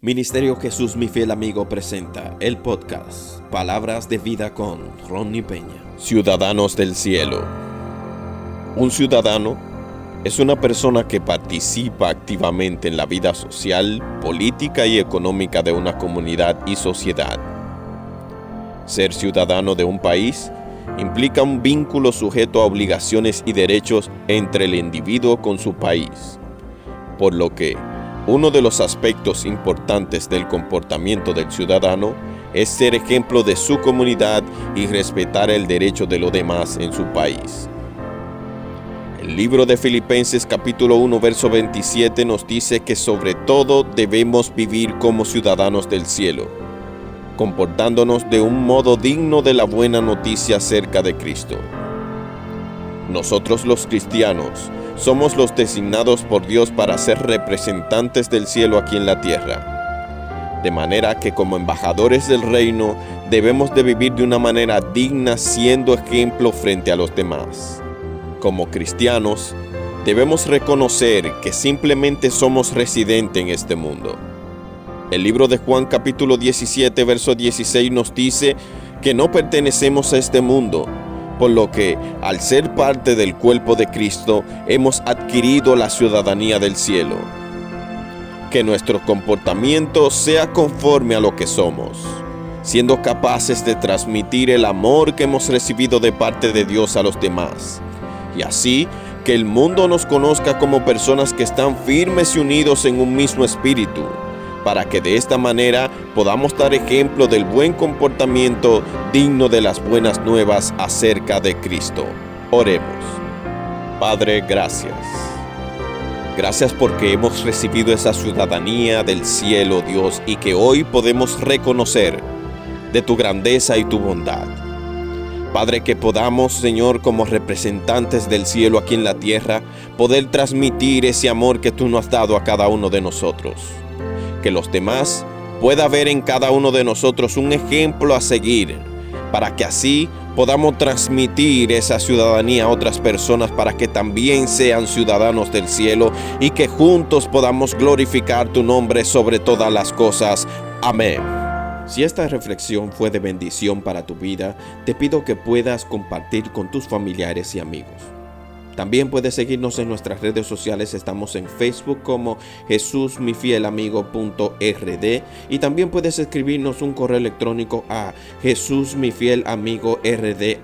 Ministerio Jesús mi fiel amigo presenta el podcast Palabras de vida con Ronnie Peña. Ciudadanos del cielo. Un ciudadano es una persona que participa activamente en la vida social, política y económica de una comunidad y sociedad. Ser ciudadano de un país implica un vínculo sujeto a obligaciones y derechos entre el individuo con su país, por lo que uno de los aspectos importantes del comportamiento del ciudadano es ser ejemplo de su comunidad y respetar el derecho de los demás en su país. El libro de Filipenses capítulo 1 verso 27 nos dice que sobre todo debemos vivir como ciudadanos del cielo, comportándonos de un modo digno de la buena noticia acerca de Cristo. Nosotros los cristianos somos los designados por Dios para ser representantes del cielo aquí en la tierra. De manera que como embajadores del reino debemos de vivir de una manera digna siendo ejemplo frente a los demás. Como cristianos debemos reconocer que simplemente somos residentes en este mundo. El libro de Juan capítulo 17 verso 16 nos dice que no pertenecemos a este mundo, por lo que, al ser parte del cuerpo de Cristo, hemos adquirido la ciudadanía del cielo. Que nuestro comportamiento sea conforme a lo que somos, siendo capaces de transmitir el amor que hemos recibido de parte de Dios a los demás. Y así, que el mundo nos conozca como personas que están firmes y unidos en un mismo espíritu para que de esta manera podamos dar ejemplo del buen comportamiento digno de las buenas nuevas acerca de Cristo. Oremos. Padre, gracias. Gracias porque hemos recibido esa ciudadanía del cielo, Dios, y que hoy podemos reconocer de tu grandeza y tu bondad. Padre, que podamos, Señor, como representantes del cielo aquí en la tierra, poder transmitir ese amor que tú nos has dado a cada uno de nosotros que los demás pueda ver en cada uno de nosotros un ejemplo a seguir, para que así podamos transmitir esa ciudadanía a otras personas para que también sean ciudadanos del cielo y que juntos podamos glorificar tu nombre sobre todas las cosas. Amén. Si esta reflexión fue de bendición para tu vida, te pido que puedas compartir con tus familiares y amigos. También puedes seguirnos en nuestras redes sociales. Estamos en Facebook como Jesús mi fiel amigo.rd y también puedes escribirnos un correo electrónico a Jesús mi fiel amigo rd.